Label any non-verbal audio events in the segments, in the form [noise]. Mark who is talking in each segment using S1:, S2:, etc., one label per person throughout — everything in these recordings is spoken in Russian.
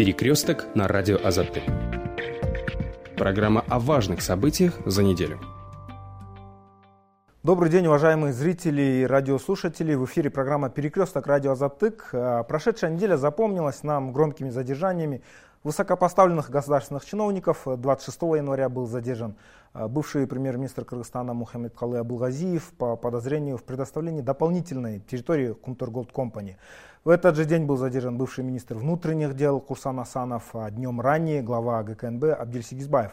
S1: Перекресток на радио Азатты. Программа о важных событиях за неделю.
S2: Добрый день, уважаемые зрители и радиослушатели. В эфире программа «Перекресток. Радио Азатык». А, прошедшая неделя запомнилась нам громкими задержаниями высокопоставленных государственных чиновников. 26 января был задержан а, бывший премьер-министр Кыргызстана Мухаммед Калы Абулгазиев по подозрению в предоставлении дополнительной территории Кумтор Голд Компани. В этот же день был задержан бывший министр внутренних дел Курсан Асанов, а днем ранее глава ГКНБ Абдиль Сигизбаев.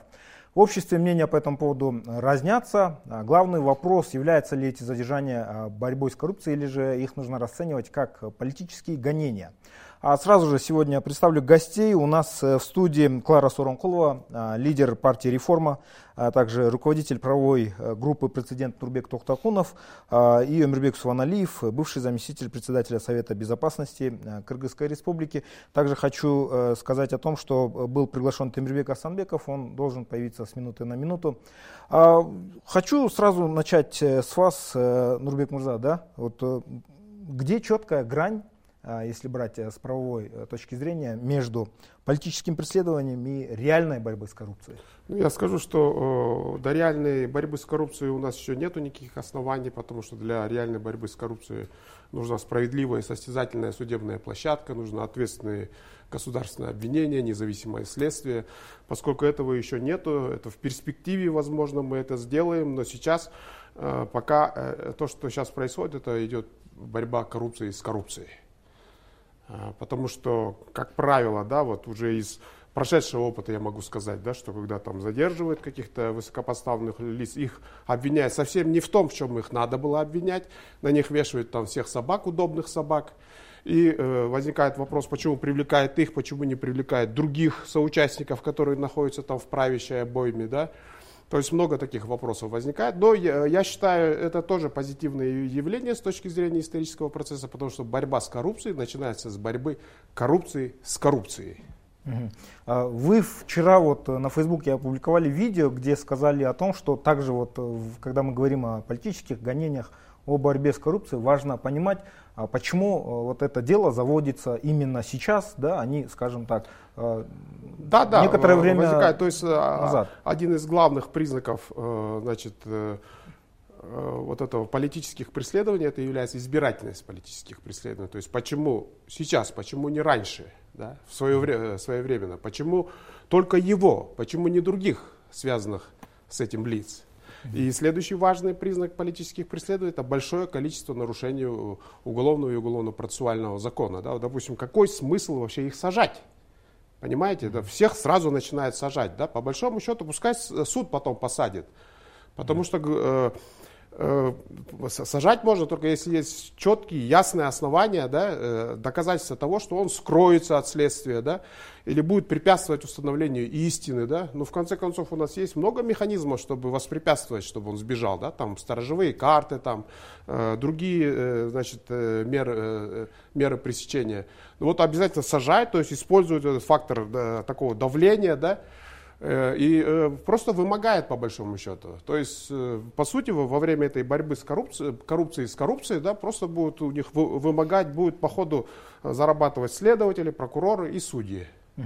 S2: В обществе мнения по этому поводу разнятся. А главный вопрос, являются ли эти задержания а, борьбой с коррупцией или же их нужно расценивать как политические гонения. А сразу же сегодня представлю гостей. У нас э, в студии Клара Соронкулова, а, лидер партии «Реформа», а также руководитель правовой э, группы «Прецедент» Нурбек Тохтакунов а, и Эмирбек Суваналиев, бывший заместитель председателя Совета Безопасности э, Кыргызской Республики. Также хочу сказать о том, что был приглашен Темирбек Асанбеков, он должен появиться с минуты на минуту. Хочу сразу начать с вас, Нурбек Мурза, да? Вот, где четкая грань а, если брать э, с правовой э, точки зрения, между политическим преследованием и реальной борьбой с коррупцией?
S3: Ну, я скажу, что э, до реальной борьбы с коррупцией у нас еще нет никаких оснований, потому что для реальной борьбы с коррупцией нужна справедливая и состязательная судебная площадка, нужно ответственные государственное обвинение, независимое следствие. Поскольку этого еще нету, это в перспективе, возможно, мы это сделаем, но сейчас пока то, что сейчас происходит, это идет борьба коррупции с коррупцией. А, потому что, как правило, да, вот уже из прошедшего опыта я могу сказать, да, что когда там задерживают каких-то высокопоставленных лиц, их обвиняют совсем не в том, в чем их надо было обвинять, на них вешают там всех собак, удобных собак, и э, возникает вопрос, почему привлекает их, почему не привлекает других соучастников, которые находятся там в правящей обойме, да, то есть много таких вопросов возникает. Но я, я считаю, это тоже позитивное явление с точки зрения исторического процесса, потому что борьба с коррупцией начинается с борьбы коррупции с коррупцией.
S2: А вы вчера вот на Фейсбуке опубликовали видео, где сказали о том, что также вот, э, когда мы говорим о политических гонениях, о борьбе с коррупцией, важно понимать, а почему э, вот это дело заводится именно сейчас, да, они, а скажем так,
S3: э, да, да, некоторое время возникает. То есть назад. один из главных признаков, значит, вот этого политических преследований, это является избирательность политических преследований. То есть почему сейчас, почему не раньше, да, в свое время, своевременно, почему только его, почему не других связанных с этим лиц. И следующий важный признак политических преследований – это большое количество нарушений уголовного и уголовно-процессуального закона. Да? Допустим, какой смысл вообще их сажать? Понимаете, да, всех сразу начинают сажать. Да? По большому счету, пускай суд потом посадит. Потому что э, сажать можно только если есть четкие, ясные основания, да, э, доказательства того, что он скроется от следствия, да, или будет препятствовать установлению истины, да. Но в конце концов у нас есть много механизмов, чтобы воспрепятствовать, чтобы он сбежал, да, там сторожевые карты, там э, другие, э, значит, э, меры, э, меры пресечения. Ну, вот обязательно сажать, то есть используют этот фактор да, такого давления, да, Э, и э, просто вымогает по большому счету. То есть, э, по сути, во время этой борьбы с коррупцией, коррупцией с коррупцией, да, просто будут у них вымогать, будут по ходу зарабатывать следователи, прокуроры и судьи.
S2: Угу.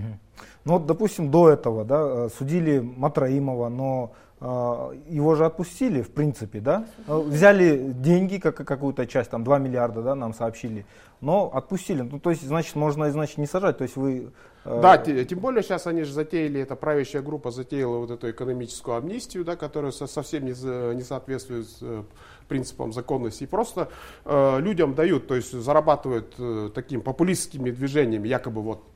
S2: Ну вот, допустим, до этого да, судили Матраимова, но его же отпустили, в принципе, да? Взяли деньги, как, какую-то часть, там 2 миллиарда, да, нам сообщили, но отпустили. Ну, то есть, значит, можно, значит, не сажать. То есть вы
S3: Э, да, тем более сейчас они же затеяли, эта правящая группа затеяла вот эту экономическую амнистию, да, которая совсем не, не соответствует э, принципам законности. И просто э, людям дают, то есть зарабатывают э, такими популистскими движениями, якобы вот э,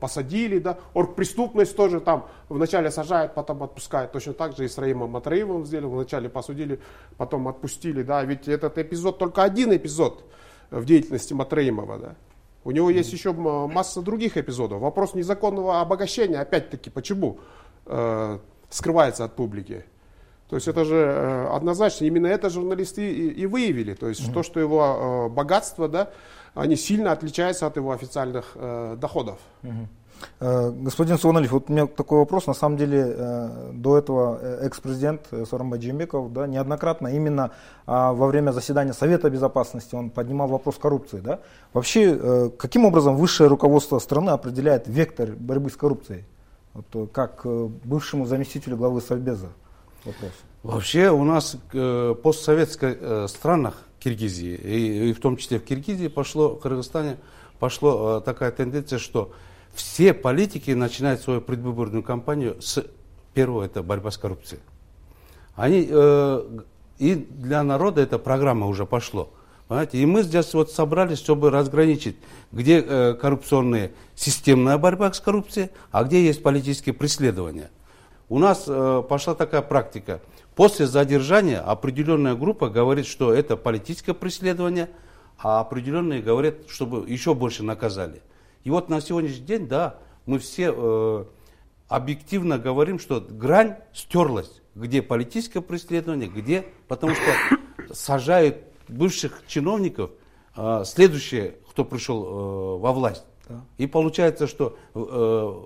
S3: посадили, да, оргпреступность тоже там вначале сажают, потом отпускают. Точно так же и с Раимом Матраевым сделали, вначале посудили, потом отпустили, да, ведь этот эпизод только один эпизод в деятельности Матраимова, да. У него есть еще масса других эпизодов. Вопрос незаконного обогащения, опять-таки, почему э, скрывается от публики? То есть это же э, однозначно, именно это журналисты и, и выявили. То есть mm-hmm. то, что его э, богатство, да, они сильно отличаются от его официальных э, доходов.
S2: Mm-hmm. Господин Суаналев, вот у меня такой вопрос. На самом деле, до этого экс-президент Сором Джимбеков да, неоднократно именно а, во время заседания Совета Безопасности он поднимал вопрос коррупции. Да? Вообще, каким образом высшее руководство страны определяет вектор борьбы с коррупцией? Вот, как бывшему заместителю главы Совбеза
S4: вопрос. Вообще у нас э, постсоветских э, странах Киргизии, и, и в том числе в Киргизии пошло, в Кыргызстане пошло э, такая тенденция, что все политики начинают свою предвыборную кампанию с первого, это борьба с коррупцией. Они, и для народа эта программа уже пошло. Понимаете? И мы здесь вот собрались, чтобы разграничить, где э, коррупционная системная борьба с коррупцией, а где есть политические преследования. У нас э, пошла такая практика. После задержания определенная группа говорит, что это политическое преследование, а определенные говорят, чтобы еще больше наказали. И вот на сегодняшний день, да, мы все э, объективно говорим, что грань стерлась, где политическое преследование, где, потому что сажают бывших чиновников, э, следующие, кто пришел э, во власть. Да. И получается, что э,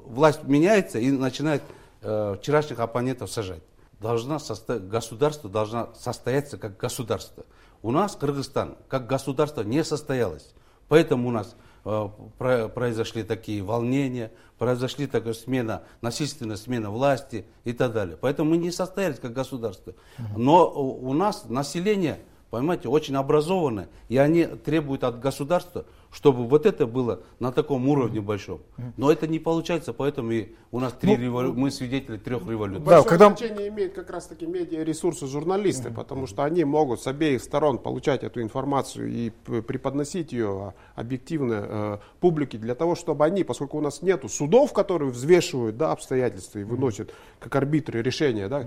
S4: власть меняется и начинает э, вчерашних оппонентов сажать должна состо... государство должна состояться как государство. У нас Кыргызстан как государство не состоялось. Поэтому у нас э, про, произошли такие волнения, произошли такая смена, насильственная смена власти и так далее. Поэтому мы не состоялись как государство. Но у нас население, понимаете, очень образованное, и они требуют от государства, чтобы вот это было на таком уровне большом. Но это не получается, поэтому и у нас три ну, револю... мы свидетели трех революций.
S3: Большое да, когда... значение имеет как раз таки медиаресурсы журналисты, потому что они могут с обеих сторон получать эту информацию и преподносить ее объективно э, публике для того, чтобы они, поскольку у нас нету судов, которые взвешивают да, обстоятельства и выносят как арбитры решения, да,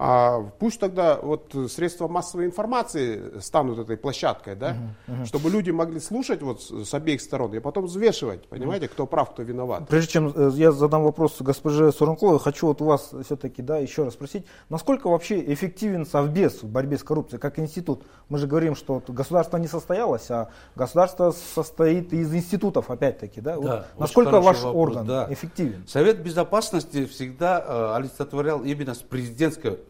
S3: а пусть тогда вот средства массовой информации станут этой площадкой, да, uh-huh, uh-huh. чтобы люди могли слушать вот с обеих сторон и потом взвешивать, понимаете, uh-huh. кто прав, кто виноват.
S2: Прежде чем э, я задам вопрос госпоже Суренковой, хочу вот у вас все-таки, да, еще раз спросить, насколько вообще эффективен Совбез в борьбе с коррупцией как институт? Мы же говорим, что государство не состоялось, а государство состоит из институтов, опять-таки, да? да вот насколько ваш вопрос, орган да. эффективен?
S4: Совет Безопасности всегда э, олицетворял именно с президентской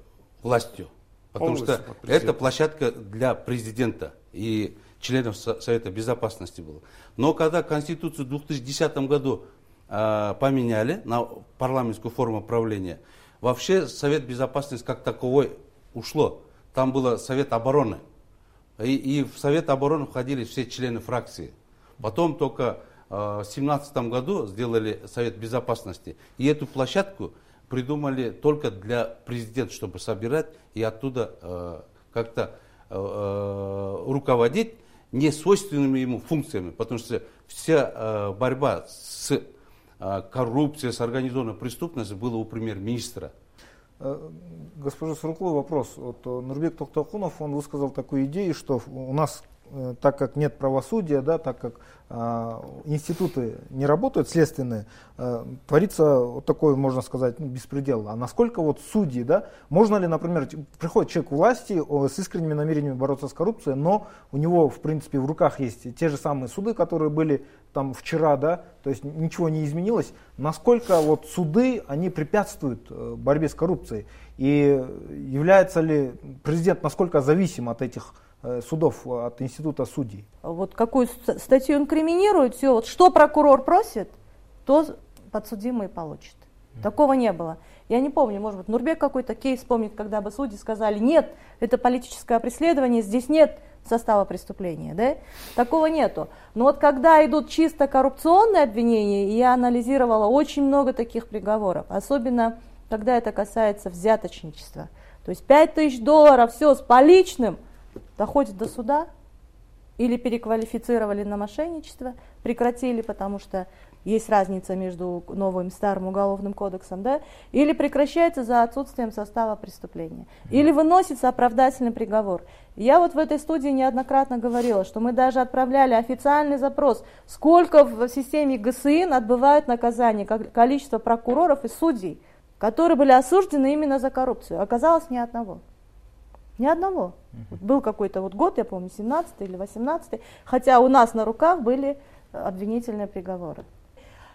S4: властью. Потому что это площадка для президента и членов Совета Безопасности была. Но когда Конституцию в 2010 году э, поменяли на парламентскую форму правления, вообще Совет Безопасности как таковой ушло. Там был Совет обороны. И, и в Совет обороны входили все члены фракции. Потом только э, в 2017 году сделали Совет Безопасности. И эту площадку придумали только для президента, чтобы собирать и оттуда э, как-то э, э, руководить не свойственными ему функциями, потому что вся э, борьба с э, коррупцией, с организованной преступностью была у премьер-министра.
S2: Э, госпожа Суркова, вопрос. Вот э, Нурбек Токтакунов, он высказал такую идею, что у нас так как нет правосудия, да, так как э, институты не работают, следственные, э, творится вот такой, можно сказать, ну, беспредел. А насколько вот судьи, да, можно ли, например, приходит человек к власти о, с искренними намерениями бороться с коррупцией, но у него, в принципе, в руках есть те же самые суды, которые были там вчера, да, то есть ничего не изменилось. Насколько вот суды, они препятствуют э, борьбе с коррупцией? И является ли президент, насколько зависим от этих Э, судов от института судей.
S5: Вот какую статью инкриминирует, все, вот что прокурор просит, то подсудимый получит. Такого не было. Я не помню, может быть, Нурбек какой-то кейс помнит, когда бы судьи сказали, нет, это политическое преследование, здесь нет состава преступления, да? Такого нету. Но вот когда идут чисто коррупционные обвинения, я анализировала очень много таких приговоров, особенно когда это касается взяточничества. То есть 5 тысяч долларов, все с поличным – доходит до суда, или переквалифицировали на мошенничество, прекратили, потому что есть разница между новым и старым уголовным кодексом, да, или прекращается за отсутствием состава преступления, или выносится оправдательный приговор. Я вот в этой студии неоднократно говорила, что мы даже отправляли официальный запрос, сколько в системе ГСИН отбывают наказание, количество прокуроров и судей. которые были осуждены именно за коррупцию. Оказалось, ни одного. Ни одного. Вот был какой-то вот год, я помню, 17 или 18 хотя у нас на руках были обвинительные приговоры.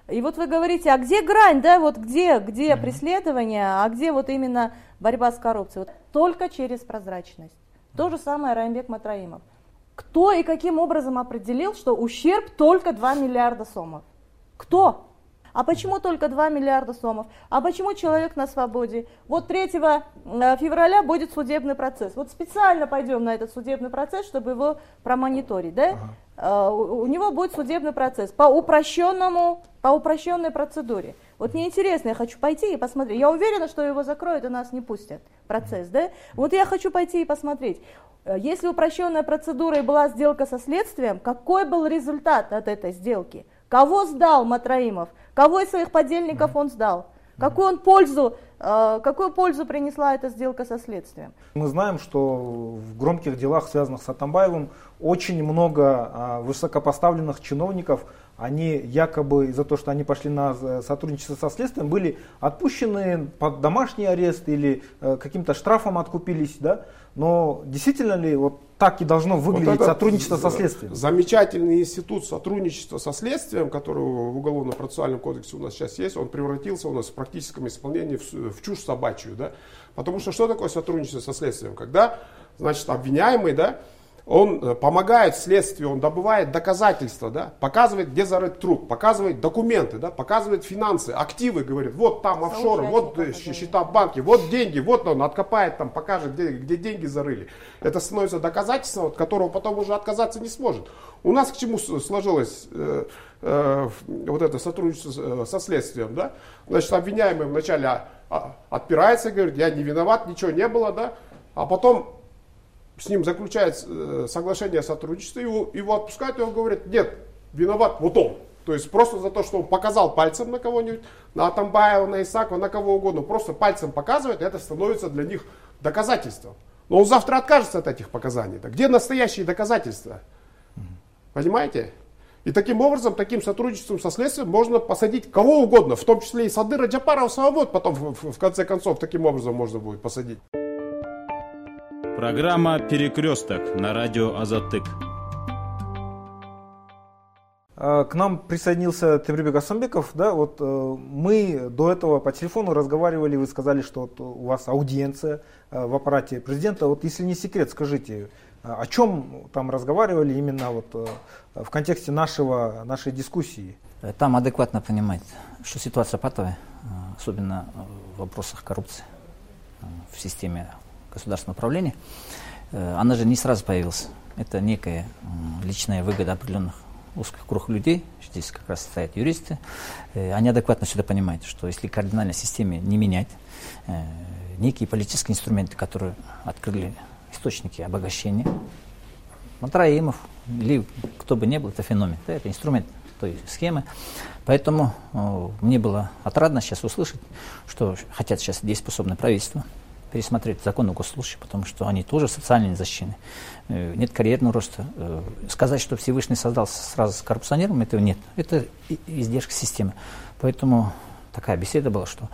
S5: И вот вы говорите, а где грань, да, вот где, где mm-hmm. преследование, а где вот именно борьба с коррупцией? Вот только через прозрачность. То же самое Раймбек Матраимов. Кто и каким образом определил, что ущерб только 2 миллиарда сомов? Кто? А почему только 2 миллиарда сомов? А почему человек на свободе? Вот 3 э, февраля будет судебный процесс. Вот специально пойдем на этот судебный процесс, чтобы его промониторить. Да? Ага. Э, у него будет судебный процесс по упрощенному, по упрощенной процедуре. Вот мне интересно, я хочу пойти и посмотреть. Я уверена, что его закроют и нас не пустят. Процесс, да? Вот я хочу пойти и посмотреть. Э, если упрощенная процедура и была сделка со следствием, какой был результат от этой сделки? Кого сдал Матраимов? Кого из своих подельников он сдал? Какую он пользу, э, какую пользу принесла эта сделка со следствием?
S2: Мы знаем, что в громких делах, связанных с Атамбаевым, очень много а, высокопоставленных чиновников, они якобы из-за того, что они пошли на э, сотрудничество со следствием, были отпущены под домашний арест или э, каким-то штрафом откупились, да? Но действительно ли вот так и должно выглядеть вот сотрудничество со следствием?
S3: Замечательный институт сотрудничества со следствием, который в Уголовно-процессуальном кодексе у нас сейчас есть, он превратился у нас в практическом исполнении в, в чушь собачью. Да? Потому что что такое сотрудничество со следствием? Когда значит, обвиняемый да, он э, помогает следствию, он добывает доказательства, да, показывает, где зарыт труп, показывает документы, да, показывает финансы, активы, говорит, вот там офшоры, вот э, счета в банке, вот деньги, вот он откопает там, покажет, где, где деньги зарыли. Это становится доказательством, от которого потом уже отказаться не сможет. У нас к чему сложилось э, э, вот это сотрудничество со следствием, да? Значит, обвиняемый вначале а, отпирается, говорит, я не виноват, ничего не было, да, а потом с ним заключает э, соглашение о сотрудничестве, его, его отпускают, и он говорит, нет, виноват вот он. То есть просто за то, что он показал пальцем на кого-нибудь, на Атамбаева, на Исакова, на кого угодно, просто пальцем показывает, это становится для них доказательством. Но он завтра откажется от этих показаний. Так где настоящие доказательства? Понимаете? И таким образом, таким сотрудничеством со следствием можно посадить кого угодно, в том числе и Садыра Джапарова самого, потом в, в конце концов таким образом можно будет посадить.
S1: Программа «Перекресток» на радио «Азатык».
S2: А, к нам присоединился Темрибек Асамбеков. Да, вот э, мы до этого по телефону разговаривали, вы сказали, что вот у вас аудиенция э, в аппарате президента. Вот если не секрет, скажите, а, о чем там разговаривали именно вот э, в контексте нашего, нашей дискуссии?
S6: Там адекватно понимать, что ситуация патовая, особенно в вопросах коррупции в системе государственного управления, э, она же не сразу появилась. Это некая личная выгода определенных узких круг людей, здесь как раз стоят юристы, э, они адекватно сюда понимают, что если кардинально системе не менять, э, некие политические инструменты, которые открыли источники обогащения, Матраимов или кто бы ни был, это феномен, да, это инструмент той схемы. Поэтому мне было отрадно сейчас услышать, что хотят сейчас дееспособное правительство, пересмотреть закон о госслужащих, потому что они тоже социально защищены. Э, нет карьерного роста. Э, сказать, что Всевышний создал сразу с коррупционером, этого нет. Это издержка системы. Поэтому такая беседа была, что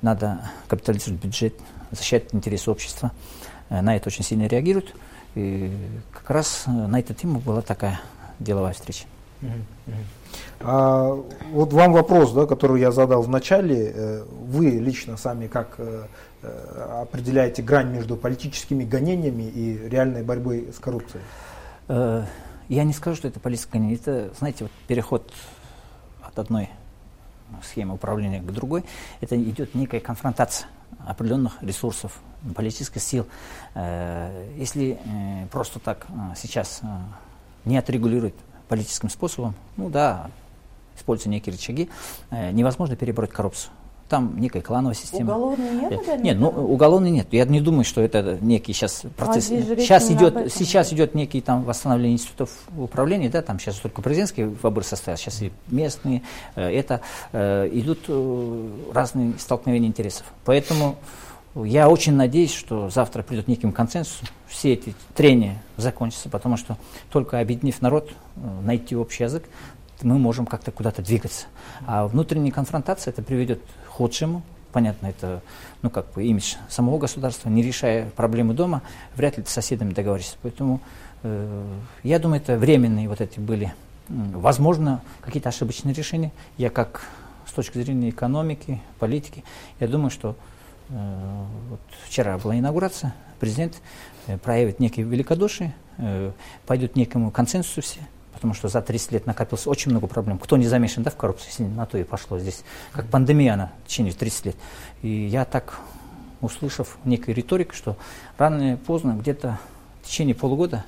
S6: надо капитализировать бюджет, защищать интересы общества. Э, на это очень сильно реагируют. И как раз на эту тему была такая деловая встреча.
S2: А, вот вам вопрос, да, который я задал в начале. Вы лично сами как определяете грань между политическими гонениями и реальной борьбой с коррупцией?
S6: Э, я не скажу, что это политическое гонение. Это, знаете, вот переход от одной схемы управления к другой, это идет некая конфронтация определенных ресурсов, политических сил. Э, если просто так сейчас не отрегулировать политическим способом, ну да, используя некие рычаги, невозможно перебороть коррупцию там некая клановая система.
S5: Уголовной нет?
S6: Нет, нет ну уголовной нет. Я не думаю, что это некий сейчас процесс. А сейчас идет, сейчас идет некий там восстановление институтов управления, да, там сейчас только президентские выборы состоят, сейчас и местные. Э, это э, идут э, разные столкновения интересов. Поэтому я очень надеюсь, что завтра придет неким консенсусом, все эти трения закончатся, потому что только объединив народ, найти общий язык, мы можем как-то куда-то двигаться. А внутренняя конфронтация это приведет худшему, понятно, это ну, как бы имидж самого государства, не решая проблемы дома, вряд ли с соседями договоришься. Поэтому э, я думаю, это временные вот эти были, возможно, какие-то ошибочные решения. Я как с точки зрения экономики, политики, я думаю, что э, вот вчера была инаугурация, президент э, проявит некие великодушие, э, пойдет некому консенсусу все, потому что за 30 лет накопилось очень много проблем. Кто не замешан да, в коррупции, на то и пошло здесь. Как пандемия она в течение 30 лет. И я так, услышав некую риторику, что рано или поздно, где-то в течение полугода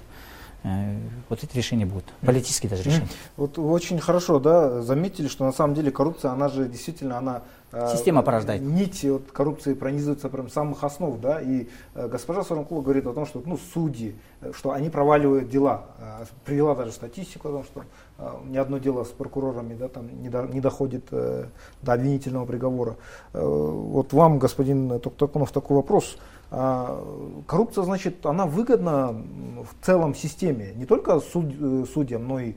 S6: вот эти решения будут, политические даже решения.
S2: Вот очень хорошо, да, заметили, что на самом деле коррупция, она же действительно, она
S6: Э, Система порождает.
S2: Нити от коррупции пронизываются прям самых основ, да, и э, госпожа Саранкула говорит о том, что, ну, судьи, э, что они проваливают дела, привела даже статистику о том, что ни одно дело с прокурорами, да, там не, до, не доходит до обвинительного приговора. Вот вам, господин Токтакунов, такой вопрос. Коррупция, значит, она выгодна в целом системе, не только суд, судьям, но и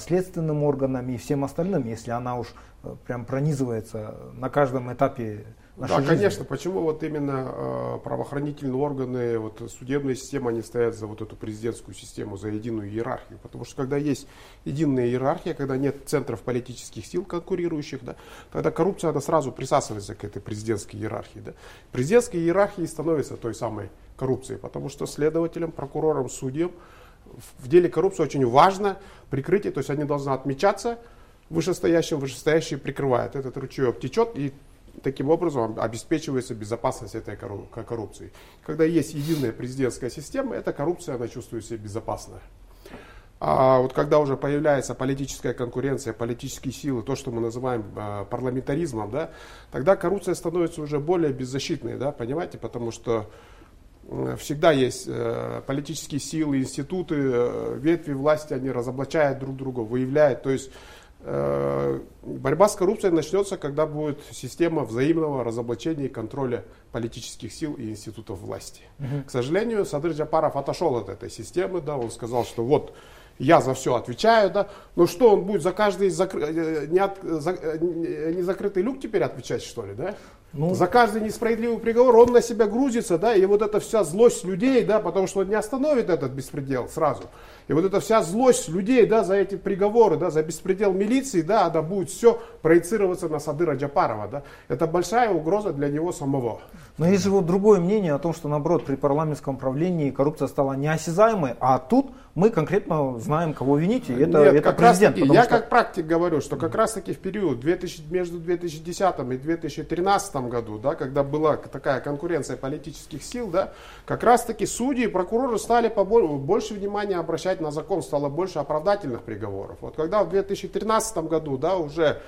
S2: следственным органам и всем остальным, если она уж прям пронизывается на каждом этапе
S3: Да, жизни. конечно. Почему вот именно э, правоохранительные органы, вот судебная система, они стоят за вот эту президентскую систему, за единую иерархию? Потому что когда есть единая иерархия, когда нет центров политических сил конкурирующих, да, тогда коррупция она сразу присасывается к этой президентской иерархии. Да. Президентской иерархией становится той самой коррупцией, потому что следователям, прокурорам, судьям в деле коррупции очень важно прикрытие, то есть они должны отмечаться, вышестоящим, вышестоящий прикрывает. Этот ручеек течет и таким образом обеспечивается безопасность этой коррупции. Когда есть единая президентская система, эта коррупция, она чувствует себя безопасно. А вот когда уже появляется политическая конкуренция, политические силы, то, что мы называем э, парламентаризмом, да, тогда коррупция становится уже более беззащитной, да, понимаете, потому что всегда есть э, политические силы, институты, э, ветви власти, они разоблачают друг друга, выявляют, то есть борьба с коррупцией начнется, когда будет система взаимного разоблачения и контроля политических сил и институтов власти. Угу. К сожалению, Садыр Джапаров отошел от этой системы, да, он сказал, что вот я за все отвечаю, да, но что он будет за каждый закры... Э, не, от... за... Э, не закрытый люк теперь отвечать, что ли, да? Ну, за каждый несправедливый приговор он на себя грузится, да, и вот эта вся злость людей, да, потому что он не остановит этот беспредел сразу. И вот эта вся злость людей, да, за эти приговоры, да, за беспредел милиции, да, она будет все проецироваться на Садыра Джапарова, да. Это большая угроза для него самого.
S2: Но есть же вот другое мнение о том, что наоборот при парламентском правлении коррупция стала неосязаемой, а тут мы конкретно знаем, кого винить, и это, Нет, это президент.
S3: Таки, я что... как практик говорю, что как раз таки в период 2000, между 2010 и 2013 году, да, когда была такая конкуренция политических сил, да, как раз таки судьи и прокуроры стали побольше, больше внимания обращать на закон, стало больше оправдательных приговоров. Вот когда в 2013 году, да, уже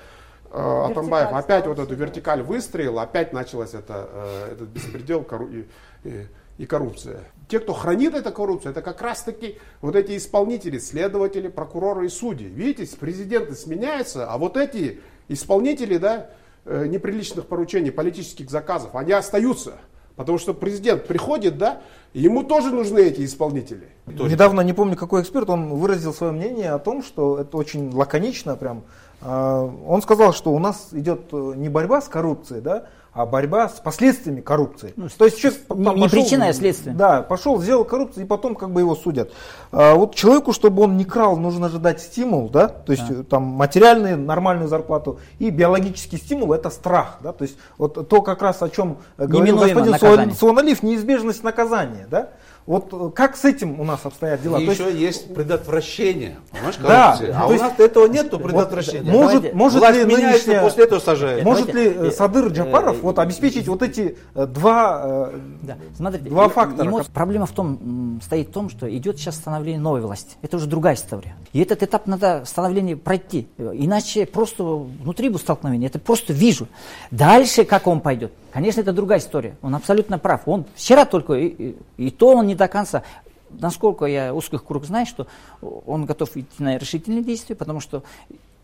S3: э, Атамбаев опять вот эту вертикаль выстроил, опять началось это, э, этот беспредел и, и, и коррупция. Те, кто хранит эту коррупцию, это как раз таки вот эти исполнители, следователи, прокуроры и судьи. Видите, президенты сменяются, а вот эти исполнители да, неприличных поручений, политических заказов, они остаются. Потому что президент приходит, да, ему тоже нужны эти исполнители.
S2: Недавно, не помню какой эксперт, он выразил свое мнение о том, что это очень лаконично прям. А, он сказал, что у нас идет э, не борьба с коррупцией, да, а борьба с последствиями коррупции.
S6: Ну, То есть человек не, пошел, не причина, а следствие.
S2: Да, пошел, сделал коррупцию, и потом как бы его судят. А вот человеку, чтобы он не крал, нужно же дать стимул, да, то есть да. там материальную, нормальную зарплату, и биологический стимул это страх, да, то есть вот то как раз о чем говорил господин Суаналив, неизбежность наказания, да. Вот э, как с этим у нас обстоят дела?
S4: И то еще есть, есть предотвращение. Понимаешь, да, а у нас этого нет предотвращения.
S2: Вот, может, может ли нынешняя,
S4: после этого сажают.
S2: Может ли э, Садыр Джапаров вот, обеспечить вот эти э, два, да. Смотрите, два фактора?
S6: Ему проблема в том, стоит в том, что идет сейчас становление новой власти. Это уже другая история. И этот этап надо становление пройти. Иначе просто внутри будет столкновение. Это просто вижу. Дальше как он пойдет? Конечно, это другая история. Он абсолютно прав. Он вчера только, и, и, и то он не до конца. Насколько я узких круг знаю, что он готов идти на решительные действия, потому что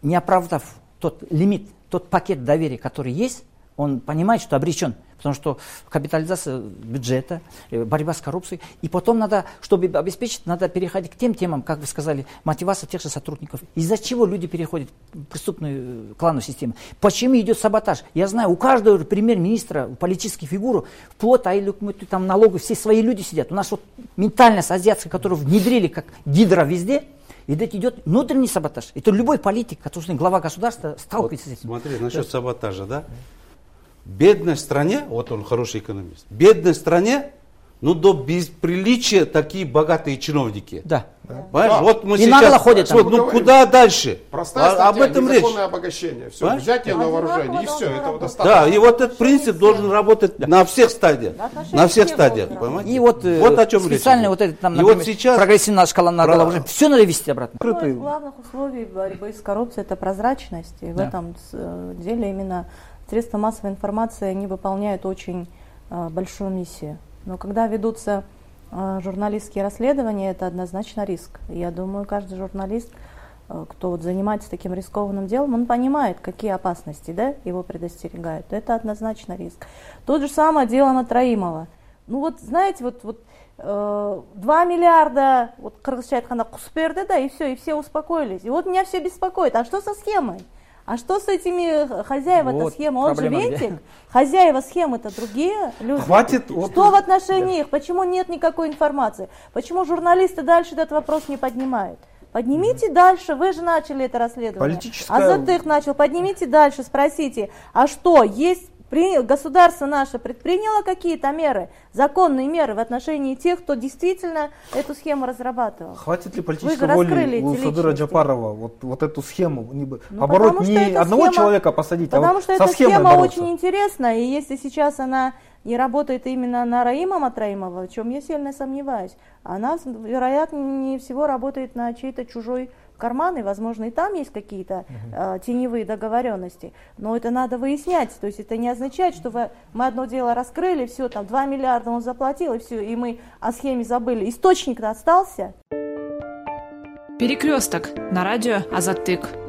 S6: не оправдав тот лимит, тот пакет доверия, который есть, он понимает, что обречен. Потому что капитализация бюджета, э, борьба с коррупцией. И потом надо, чтобы обеспечить, надо переходить к тем темам, как вы сказали, мотивация тех же сотрудников. Из-за чего люди переходят в преступную э, кланную систему? Почему идет саботаж? Я знаю, у каждого премьер-министра, политических фигуру, вплоть, а или там налоги, все свои люди сидят. У нас вот ментальность азиатская, которую внедрили как гидра везде, и это идет внутренний саботаж. Это любой политик, который глава государства сталкивается вот, с этим.
S4: Смотри, насчет саботажа, да? Бедной стране, вот он хороший экономист, бедной стране ну, до бесприличия такие богатые чиновники.
S6: Да.
S4: Понимаешь, да. вот мы и сейчас... нагло ходят. Вот, ну, куда дальше?
S3: Простая а, об этом речь. обогащение. Все, а? взятие на вооружение, и все, этого достаточно.
S4: Да, и вот этот принцип должен работать да. на всех стадиях. на всех стадиях, понимаете?
S6: И вот, э, вот о чем специально речь. вот это там, например, и вот сейчас... прогрессивная шкала на про... голову, все надо вести обратно.
S5: Одно из главных условий борьбы с коррупцией – это прозрачность. И в да. этом э, деле именно средства массовой информации, они выполняют очень э, большую миссию. Но когда ведутся э, журналистские расследования, это однозначно риск. Я думаю, каждый журналист, э, кто вот занимается таким рискованным делом, он понимает, какие опасности да, его предостерегают. Это однозначно риск. Тот же самое дело на Троимова. Ну вот, знаете, вот, вот э, 2 миллиарда, вот Кыргыз Чайтхана Кусперды, да, и все, и все успокоились. И вот меня все беспокоит. А что со схемой? А что с этими хозяева вот, схемы? Он же вентик. Хозяева схемы-то другие люди.
S2: Хватит.
S5: Что вот, в отношении их? Почему нет никакой информации? Почему журналисты дальше этот вопрос не поднимают? Поднимите mm дальше, вы же начали это расследование.
S2: Политическая...
S5: А Затых начал, поднимите дальше, спросите, а что, есть государство наше предприняло какие-то меры, законные меры в отношении тех, кто действительно эту схему разрабатывал.
S2: Хватит ли политической воли у Садыра Джапарова вот, вот эту схему не, ну, побороть, не одного схема, человека посадить,
S5: потому
S2: а вот
S5: что
S2: со
S5: эта схема бороться. очень интересная, и если сейчас она не работает именно на Раима Матраимова, в чем я сильно сомневаюсь, она, вероятнее всего, работает на чей-то чужой карманы, возможно, и там есть какие-то э, теневые договоренности, но это надо выяснять, то есть это не означает, что вы, мы одно дело раскрыли, все, там 2 миллиарда он заплатил, и все, и мы о схеме забыли. Источник-то остался.
S7: Перекресток на радио Азатык.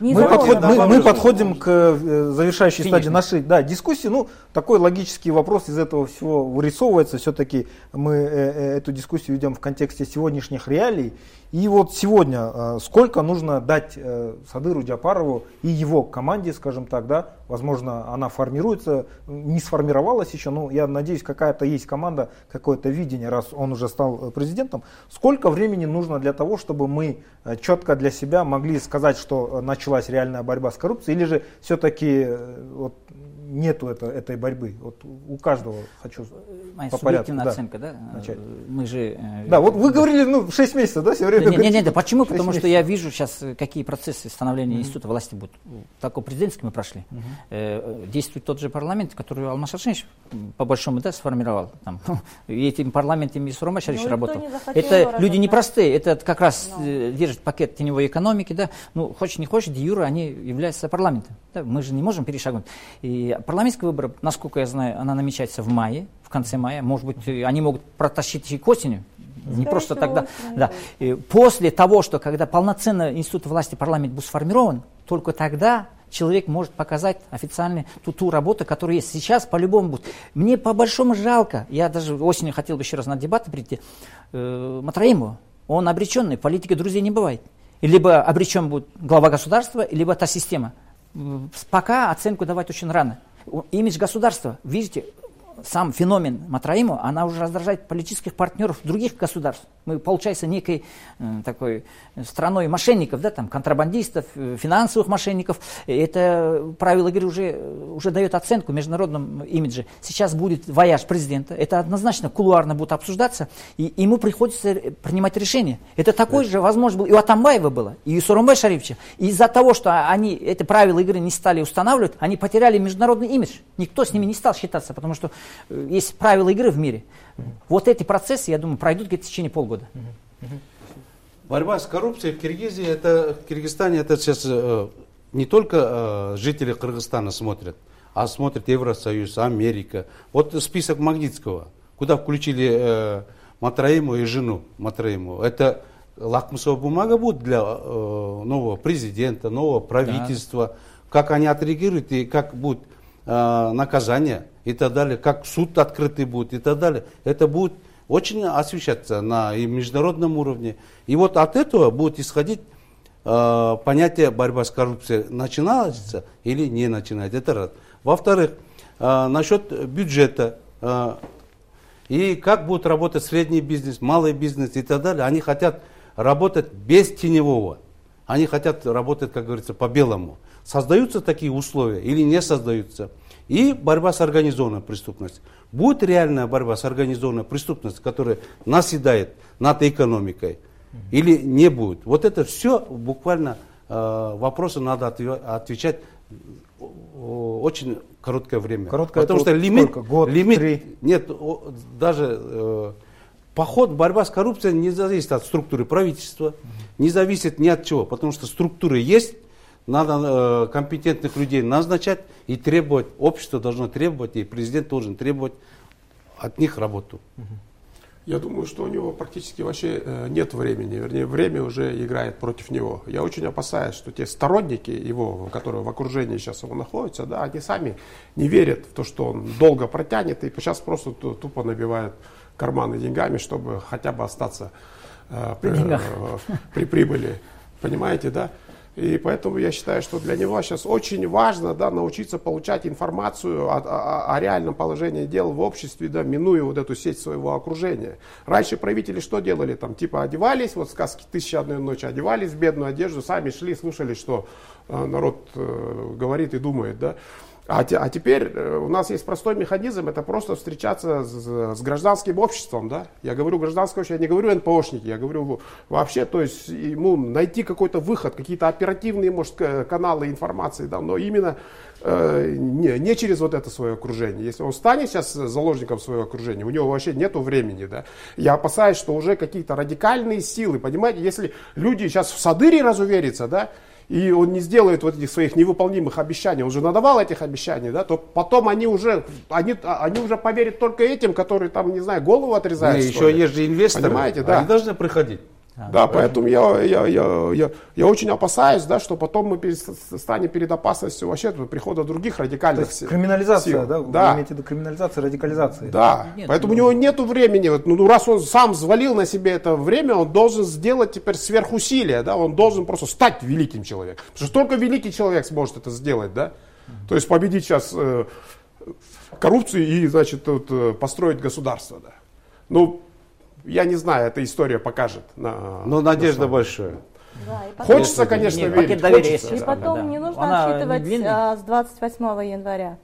S2: Мы, подход, мы, мы подходим к э, завершающей Финиш. стадии нашей да, дискуссии. Ну, такой логический вопрос из этого всего вырисовывается. Все-таки мы э, э, эту дискуссию ведем в контексте сегодняшних реалий. И вот сегодня э, сколько нужно дать э, Садыру Джапарову и его команде, скажем так, да, возможно, она формируется, не сформировалась еще, но я надеюсь, какая-то есть команда, какое-то видение, раз он уже стал э, президентом. Сколько времени нужно для того, чтобы мы четко для себя могли сказать, что началась реальная борьба с коррупцией, или же все-таки вот, нету это, этой борьбы. Вот у каждого хочу
S6: Моя по порядку. Да, оценка, да? Начать. Мы же...
S2: Э, да, вот вы говорили, ну, 6 месяцев, да, все время?
S6: Нет, нет, нет, почему? Потому месяцев. что я вижу сейчас, какие процессы становления mm-hmm. института власти будут. Так, у президентский мы прошли. Mm-hmm. Действует тот же парламент, который Алмаз Шашевич, по большому, да, сформировал. Там. [laughs] И этим парламентом и Сурма Шарич ну, работал. Это люди непростые, это как раз no. Э, держит пакет теневой экономики, да. Ну, хочешь не хочешь, де юра, они являются парламентом. Да? Мы же не можем перешагнуть. И парламентские выборы, насколько я знаю, она намечается в мае, в конце мая. Может быть, они могут протащить и к осени. Не просто тогда. Да. И после того, что когда полноценно институт власти парламент будет сформирован, только тогда человек может показать официально ту, ту работу, которая есть. Сейчас по-любому будет. Мне по-большому жалко, я даже осенью хотел бы еще раз на дебаты прийти, э, Матраимова. Он обреченный, в политике друзей не бывает. Либо обречен будет глава государства, либо та система. Пока оценку давать очень рано. Имидж государства, видите, сам феномен Матраима, она уже раздражает политических партнеров других государств. Мы, получается, некой э, такой страной мошенников, да, там, контрабандистов, э, финансовых мошенников. Это правило игры уже, уже дает оценку международном имидже. Сейчас будет вояж президента. Это однозначно кулуарно будет обсуждаться, и ему приходится принимать решение. Это такой да. же, возможно, был и у Атамбаева было, и у Сооронбай Шариповича. Из-за того, что они эти правила игры не стали устанавливать, они потеряли международный имидж. Никто с ними не стал считаться, потому что есть правила игры в мире. Вот эти процессы, я думаю, пройдут где-то в течение полгода.
S4: Борьба с коррупцией в Киргизии, это, в Киргизстане, это сейчас э, не только э, жители Кыргызстана смотрят, а смотрит Евросоюз, Америка. Вот список Магнитского, куда включили э, Матраиму и жену Матраиму. Это лакмусовая бумага будет для э, нового президента, нового правительства. Да как они отреагируют и как будет э, наказание и так далее, как суд открытый будет и так далее. Это будет очень освещаться на и международном уровне. И вот от этого будет исходить э, понятие борьба с коррупцией начинается или не начинается. Это раз. Во-вторых, э, насчет бюджета. Э, и как будет работать средний бизнес, малый бизнес и так далее. Они хотят работать без теневого. Они хотят работать, как говорится, по-белому. Создаются такие условия или не создаются? И борьба с организованной преступностью. Будет реальная борьба с организованной преступностью, которая наседает над экономикой, или не будет? Вот это все буквально э, вопросы надо отвечать очень короткое время.
S2: Короткое Потому что лимит, сколько? Год,
S4: лимит три? нет, даже э, поход, борьба с коррупцией не зависит от структуры правительства, не зависит ни от чего, потому что структуры есть, надо э, компетентных людей назначать и требовать, общество должно требовать, и президент должен требовать от них работу.
S3: Я думаю, что у него практически вообще э, нет времени, вернее, время уже играет против него. Я очень опасаюсь, что те сторонники его, которые в окружении сейчас его находятся, да, они сами не верят в то, что он долго протянет, и сейчас просто тупо набивают карманы деньгами, чтобы хотя бы остаться э, при, э, при прибыли. Понимаете, да? И поэтому я считаю, что для него сейчас очень важно да, научиться получать информацию о, о, о реальном положении дел в обществе, да, минуя вот эту сеть своего окружения. Раньше правители что делали? Там, типа одевались, вот сказки «Тысяча одной ночи», одевались в бедную одежду, сами шли, слушали, что э, народ э, говорит и думает. Да? А, а теперь э, у нас есть простой механизм, это просто встречаться с, с гражданским обществом, да. Я говорю гражданское общество, я не говорю НПОшники, я говорю вообще, то есть ему найти какой-то выход, какие-то оперативные, может, каналы информации, да, но именно э, не, не через вот это свое окружение. Если он станет сейчас заложником своего окружения, у него вообще нет времени, да. Я опасаюсь, что уже какие-то радикальные силы, понимаете, если люди сейчас в Садыре разуверятся, да, и он не сделает вот этих своих невыполнимых обещаний, он же надавал этих обещаний, да, то потом они уже, они, они уже поверят только этим, которые там, не знаю, голову отрезают.
S4: Не, еще есть же инвесторы,
S3: Понимаете, да.
S4: они должны приходить.
S3: Да, поэтому я, я, я, я, я очень опасаюсь, да, что потом мы перед, станем перед опасностью вообще прихода других радикальных То есть
S2: криминализация,
S3: сил.
S2: да?
S3: да.
S2: Вы имеете в виду криминализация, радикализация?
S3: Да, нет, поэтому ну... у него нет времени. Вот, ну, раз он сам взвалил на себе это время, он должен сделать теперь сверхусилия, да, он должен просто стать великим человеком. Потому что только великий человек сможет это сделать, да. То есть победить сейчас э, коррупцию и, значит, вот, э, построить государство, да. Ну, я не знаю, эта история покажет.
S4: На, Но надежда на большая.
S3: Да, потом... Хочется, конечно, Нет, верить. Хочется,
S5: и потом да. не нужно Она отсчитывать не а, с 28 января.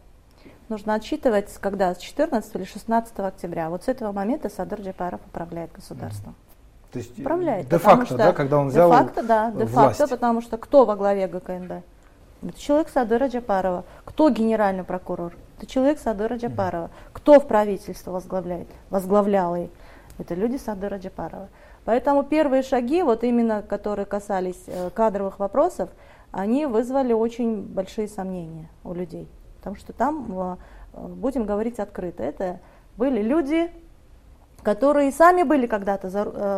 S5: Нужно отсчитывать, когда с 14 или 16 октября. Вот с этого момента Садыр Джапаров управляет государством.
S2: То есть управляет. Де-факто, что, да, когда он взял
S5: Де-факто, да, де-факто, потому что кто во главе ГКНД? Это человек Садыра Джапарова. Кто генеральный прокурор? Это человек Садыра Джапарова. Кто в правительство возглавляет? Возглавлял и это люди Садыра Джапарова. Поэтому первые шаги, вот именно которые касались э, кадровых вопросов, они вызвали очень большие сомнения у людей. Потому что там, э, э, будем говорить открыто, это были люди, которые сами были когда-то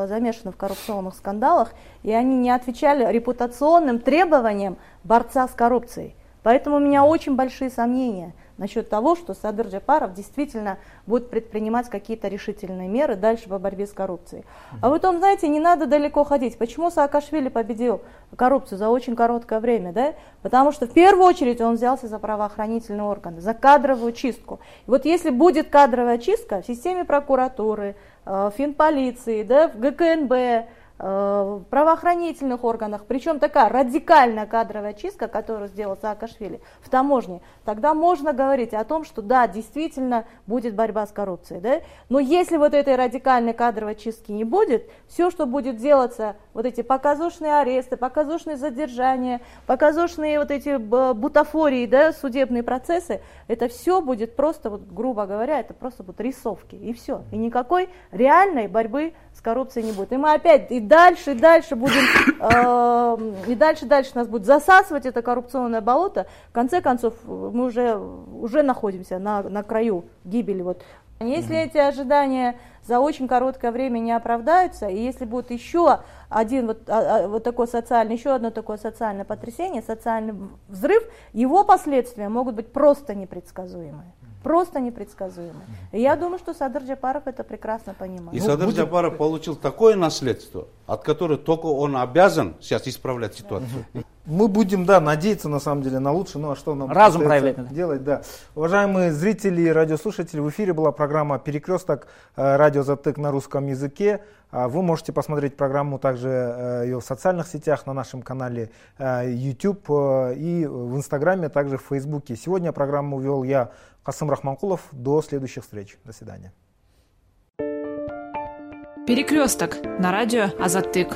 S5: замешаны в коррупционных скандалах, и они не отвечали репутационным требованиям борца с коррупцией. Поэтому у меня очень большие сомнения – насчет того, что Садыр Джапаров действительно будет предпринимать какие-то решительные меры дальше по борьбе с коррупцией. А потом, знаете, не надо далеко ходить. Почему Саакашвили победил коррупцию за очень короткое время? Да? Потому что в первую очередь он взялся за правоохранительные органы, за кадровую чистку. И вот если будет кадровая чистка в системе прокуратуры, э, финполиции, да, в ГКНБ, в правоохранительных органах, причем такая радикальная кадровая чистка, которую сделал Саакашвили в таможне, тогда можно говорить о том, что да, действительно будет борьба с коррупцией. Да? Но если вот этой радикальной кадровой чистки не будет, все, что будет делаться, вот эти показушные аресты, показушные задержания, показушные вот эти бутафории, да, судебные процессы, это все будет просто, вот, грубо говоря, это просто будут рисовки, и все. И никакой реальной борьбы с коррупцией не будет. И мы опять и дальше, и дальше будем, э, и дальше, дальше нас будет засасывать это коррупционное болото. В конце концов, мы уже, уже находимся на, на краю гибели. Вот Если mm-hmm. эти ожидания за очень короткое время не оправдаются, и если будет еще один вот, а, а, вот такой социальный, еще одно такое социальное потрясение, социальный взрыв, его последствия могут быть просто непредсказуемые. Просто непредсказуемые. И я думаю, что Садыр Джапаров это прекрасно понимает.
S4: И ну, Садыр будет... Джапаров получил такое наследство, от которого только он обязан сейчас исправлять ситуацию.
S2: Мы будем, да, надеяться на самом деле на лучшее, ну а что нам
S6: Разум проявлять
S2: делать, да. Уважаемые зрители и радиослушатели, в эфире была программа «Перекресток. Э, радио Затык на русском языке». А вы можете посмотреть программу также э, ее в социальных сетях, на нашем канале э, YouTube и в Инстаграме, а также в Фейсбуке. Сегодня программу вел я, Касым Рахманкулов. До следующих встреч. До свидания.
S7: Перекресток на радио Азатык.